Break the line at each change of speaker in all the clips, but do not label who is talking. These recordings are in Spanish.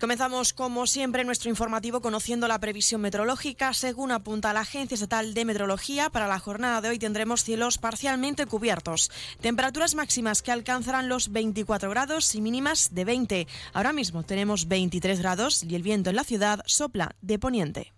Comenzamos, como siempre, nuestro informativo conociendo la previsión meteorológica. Según apunta la Agencia Estatal de Meteorología, para la jornada de hoy tendremos cielos parcialmente cubiertos. Temperaturas máximas que alcanzarán los 24 grados y mínimas de 20. Ahora mismo tenemos 23 grados y el viento en la ciudad sopla de poniente.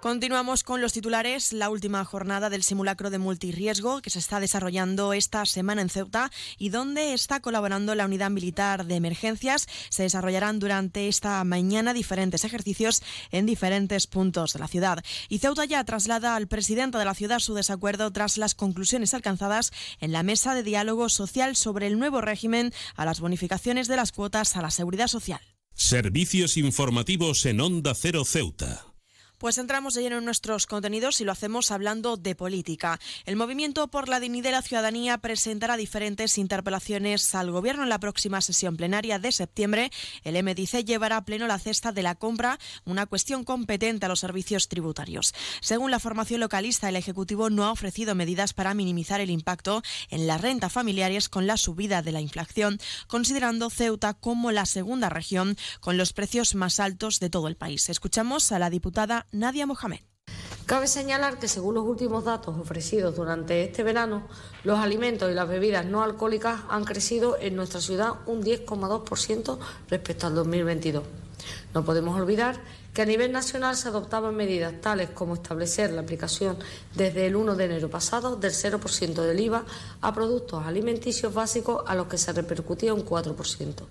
Continuamos con los titulares. La última jornada del simulacro de multirriesgo que se está desarrollando esta semana en Ceuta y donde está colaborando la unidad militar de emergencias. Se desarrollarán durante esta mañana diferentes ejercicios en diferentes puntos de la ciudad. Y Ceuta ya traslada al presidente de la ciudad su desacuerdo tras las conclusiones alcanzadas en la mesa de diálogo social sobre el nuevo régimen a las bonificaciones de las cuotas a la seguridad social.
Servicios informativos en Onda Cero Ceuta.
Pues entramos de lleno en nuestros contenidos y lo hacemos hablando de política. El Movimiento por la Dignidad de la Ciudadanía presentará diferentes interpelaciones al Gobierno en la próxima sesión plenaria de septiembre. El MDC llevará a pleno la cesta de la compra, una cuestión competente a los servicios tributarios. Según la formación localista, el Ejecutivo no ha ofrecido medidas para minimizar el impacto en las rentas familiares con la subida de la inflación, considerando Ceuta como la segunda región con los precios más altos de todo el país. Escuchamos a la diputada Nadia Mohamed.
Cabe señalar que según los últimos datos ofrecidos durante este verano, los alimentos y las bebidas no alcohólicas han crecido en nuestra ciudad un 10,2% respecto al 2022. No podemos olvidar que a nivel nacional se adoptaban medidas tales como establecer la aplicación desde el 1 de enero pasado del 0% del IVA a productos alimenticios básicos a los que se repercutía un 4%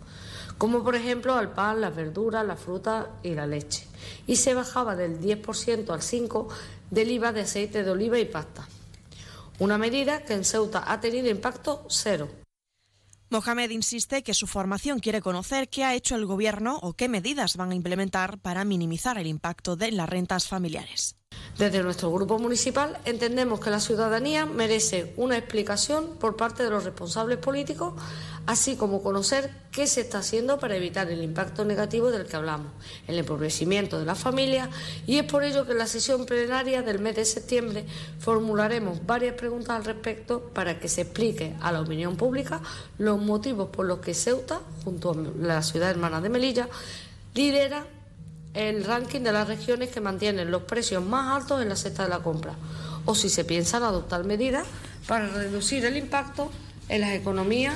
como por ejemplo al pan, las verduras, la fruta y la leche. Y se bajaba del 10% al 5% del IVA de aceite de oliva y pasta. Una medida que en Ceuta ha tenido impacto cero.
Mohamed insiste que su formación quiere conocer qué ha hecho el Gobierno o qué medidas van a implementar para minimizar el impacto de las rentas familiares.
Desde nuestro grupo municipal entendemos que la ciudadanía merece una explicación por parte de los responsables políticos, así como conocer qué se está haciendo para evitar el impacto negativo del que hablamos, el empobrecimiento de las familias, y es por ello que en la sesión plenaria del mes de septiembre formularemos varias preguntas al respecto para que se explique a la opinión pública los motivos por los que Ceuta, junto a la ciudad hermana de Melilla, lidera el ranking de las regiones que mantienen los precios más altos en la cesta de la compra, o si se piensan adoptar medidas para reducir el impacto en las economías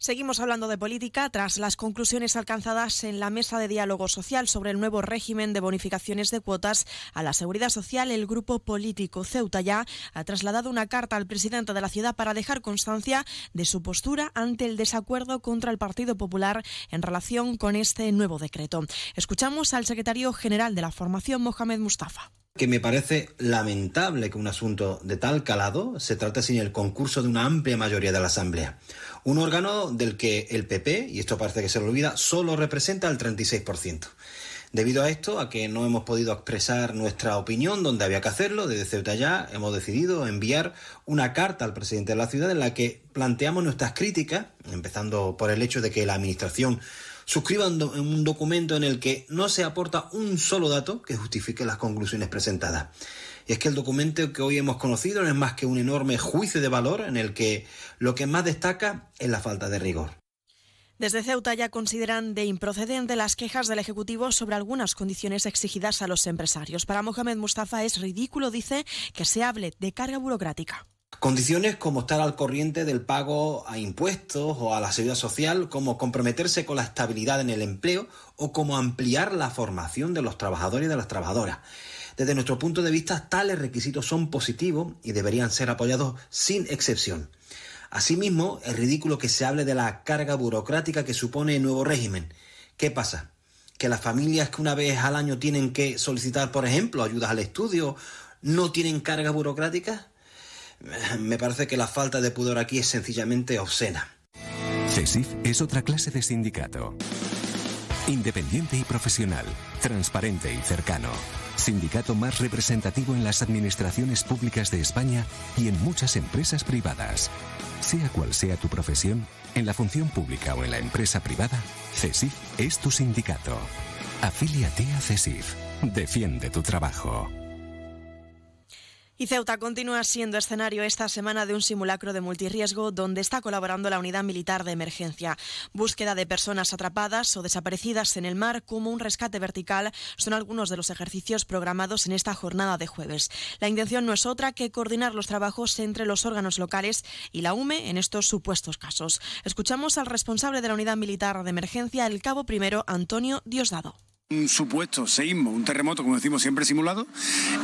Seguimos hablando de política tras las conclusiones alcanzadas en la mesa de diálogo social sobre el nuevo régimen de bonificaciones de cuotas a la seguridad social. El grupo político Ceuta ya ha trasladado una carta al presidente de la ciudad para dejar constancia de su postura ante el desacuerdo contra el Partido Popular en relación con este nuevo decreto. Escuchamos al secretario general de la formación, Mohamed Mustafa
que me parece lamentable que un asunto de tal calado se trate sin el concurso de una amplia mayoría de la Asamblea. Un órgano del que el PP, y esto parece que se lo olvida, solo representa el 36%. Debido a esto, a que no hemos podido expresar nuestra opinión donde había que hacerlo, desde Ceuta ya hemos decidido enviar una carta al presidente de la ciudad en la que planteamos nuestras críticas, empezando por el hecho de que la Administración suscriban un documento en el que no se aporta un solo dato que justifique las conclusiones presentadas. Y es que el documento que hoy hemos conocido no es más que un enorme juicio de valor en el que lo que más destaca es la falta de rigor.
Desde Ceuta ya consideran de improcedente las quejas del Ejecutivo sobre algunas condiciones exigidas a los empresarios. Para Mohamed Mustafa es ridículo, dice, que se hable de carga burocrática.
Condiciones como estar al corriente del pago a impuestos o a la seguridad social, como comprometerse con la estabilidad en el empleo o como ampliar la formación de los trabajadores y de las trabajadoras. Desde nuestro punto de vista, tales requisitos son positivos y deberían ser apoyados sin excepción. Asimismo, es ridículo que se hable de la carga burocrática que supone el nuevo régimen. ¿Qué pasa? que las familias que una vez al año tienen que solicitar, por ejemplo, ayudas al estudio, no tienen carga burocrática? Me parece que la falta de pudor aquí es sencillamente obscena.
CESIF es otra clase de sindicato. Independiente y profesional, transparente y cercano. Sindicato más representativo en las administraciones públicas de España y en muchas empresas privadas. Sea cual sea tu profesión, en la función pública o en la empresa privada, CESIF es tu sindicato. Afíliate a CESIF. Defiende tu trabajo.
Y Ceuta continúa siendo escenario esta semana de un simulacro de multirriesgo donde está colaborando la Unidad Militar de Emergencia. Búsqueda de personas atrapadas o desaparecidas en el mar como un rescate vertical son algunos de los ejercicios programados en esta jornada de jueves. La intención no es otra que coordinar los trabajos entre los órganos locales y la UME en estos supuestos casos. Escuchamos al responsable de la Unidad Militar de Emergencia, el cabo primero Antonio Diosdado
un supuesto seísmo, un terremoto, como decimos siempre simulado,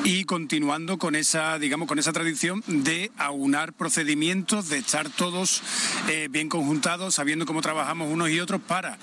y continuando con esa, digamos, con esa tradición de aunar procedimientos, de estar todos eh, bien conjuntados, sabiendo cómo trabajamos unos y otros para,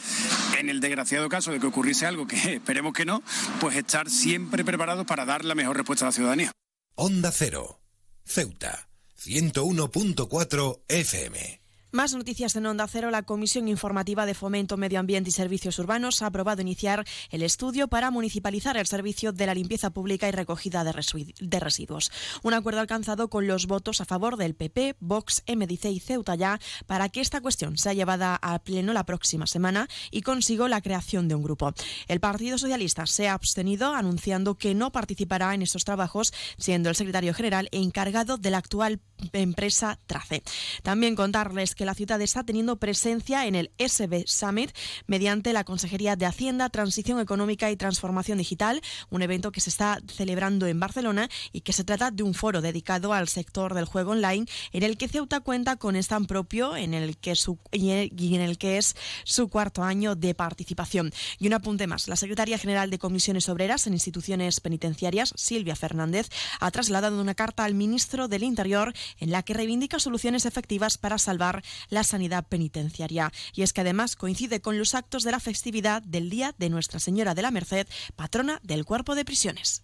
en el desgraciado caso de que ocurriese algo que esperemos que no, pues estar siempre preparados para dar la mejor respuesta a la ciudadanía.
Onda Cero, Ceuta, 101.4 FM.
Más noticias en Onda Cero. La Comisión Informativa de Fomento, Medio Ambiente y Servicios Urbanos ha aprobado iniciar el estudio para municipalizar el servicio de la limpieza pública y recogida de residuos. Un acuerdo alcanzado con los votos a favor del PP, Vox, MDC y Ceuta ya para que esta cuestión sea llevada a pleno la próxima semana y consigo la creación de un grupo. El Partido Socialista se ha abstenido anunciando que no participará en estos trabajos, siendo el secretario general encargado de la actual empresa Trace. También contarles que la ciudad está teniendo presencia en el SB Summit mediante la Consejería de Hacienda, Transición Económica y Transformación Digital, un evento que se está celebrando en Barcelona y que se trata de un foro dedicado al sector del juego online en el que Ceuta cuenta con stand propio en el que su, y en el que es su cuarto año de participación. Y un apunte más, la secretaria general de Comisiones Obreras en Instituciones Penitenciarias, Silvia Fernández, ha trasladado una carta al ministro del Interior en la que reivindica soluciones efectivas para salvar la sanidad penitenciaria. Y es que además coincide con los actos de la festividad del Día de Nuestra Señora de la Merced, patrona del cuerpo de prisiones.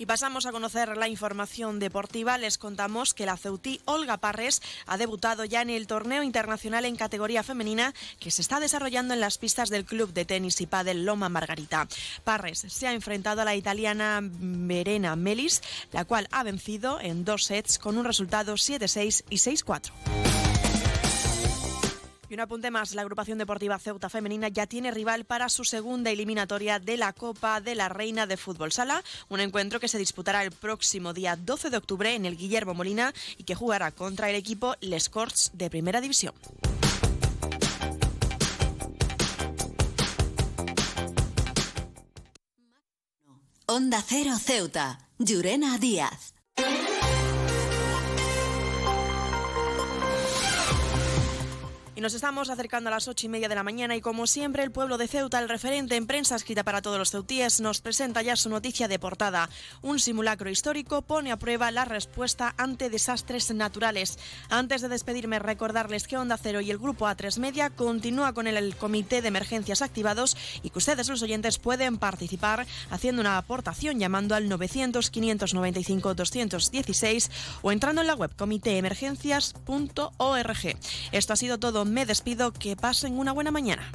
Y pasamos a conocer la información deportiva. Les contamos que la Ceutí Olga Parres ha debutado ya en el torneo internacional en categoría femenina que se está desarrollando en las pistas del club de tenis y pádel Loma Margarita. Parres se ha enfrentado a la italiana Verena Melis, la cual ha vencido en dos sets con un resultado 7-6 y 6-4. Y un apunte más, la agrupación deportiva Ceuta Femenina ya tiene rival para su segunda eliminatoria de la Copa de la Reina de Fútbol Sala, un encuentro que se disputará el próximo día 12 de octubre en el Guillermo Molina y que jugará contra el equipo Les Corts de Primera División.
Onda Cero Ceuta, Llurena Díaz.
Y nos estamos acercando a las ocho y media de la mañana y como siempre el pueblo de Ceuta, el referente en prensa escrita para todos los ceutíes, nos presenta ya su noticia de portada. Un simulacro histórico pone a prueba la respuesta ante desastres naturales. Antes de despedirme, recordarles que Onda Cero y el grupo A3 Media continúa con el comité de emergencias activados y que ustedes los oyentes pueden participar haciendo una aportación llamando al 900 595 216 o entrando en la web comitéemergencias.org. Esto ha sido todo me despido, que pasen una buena mañana.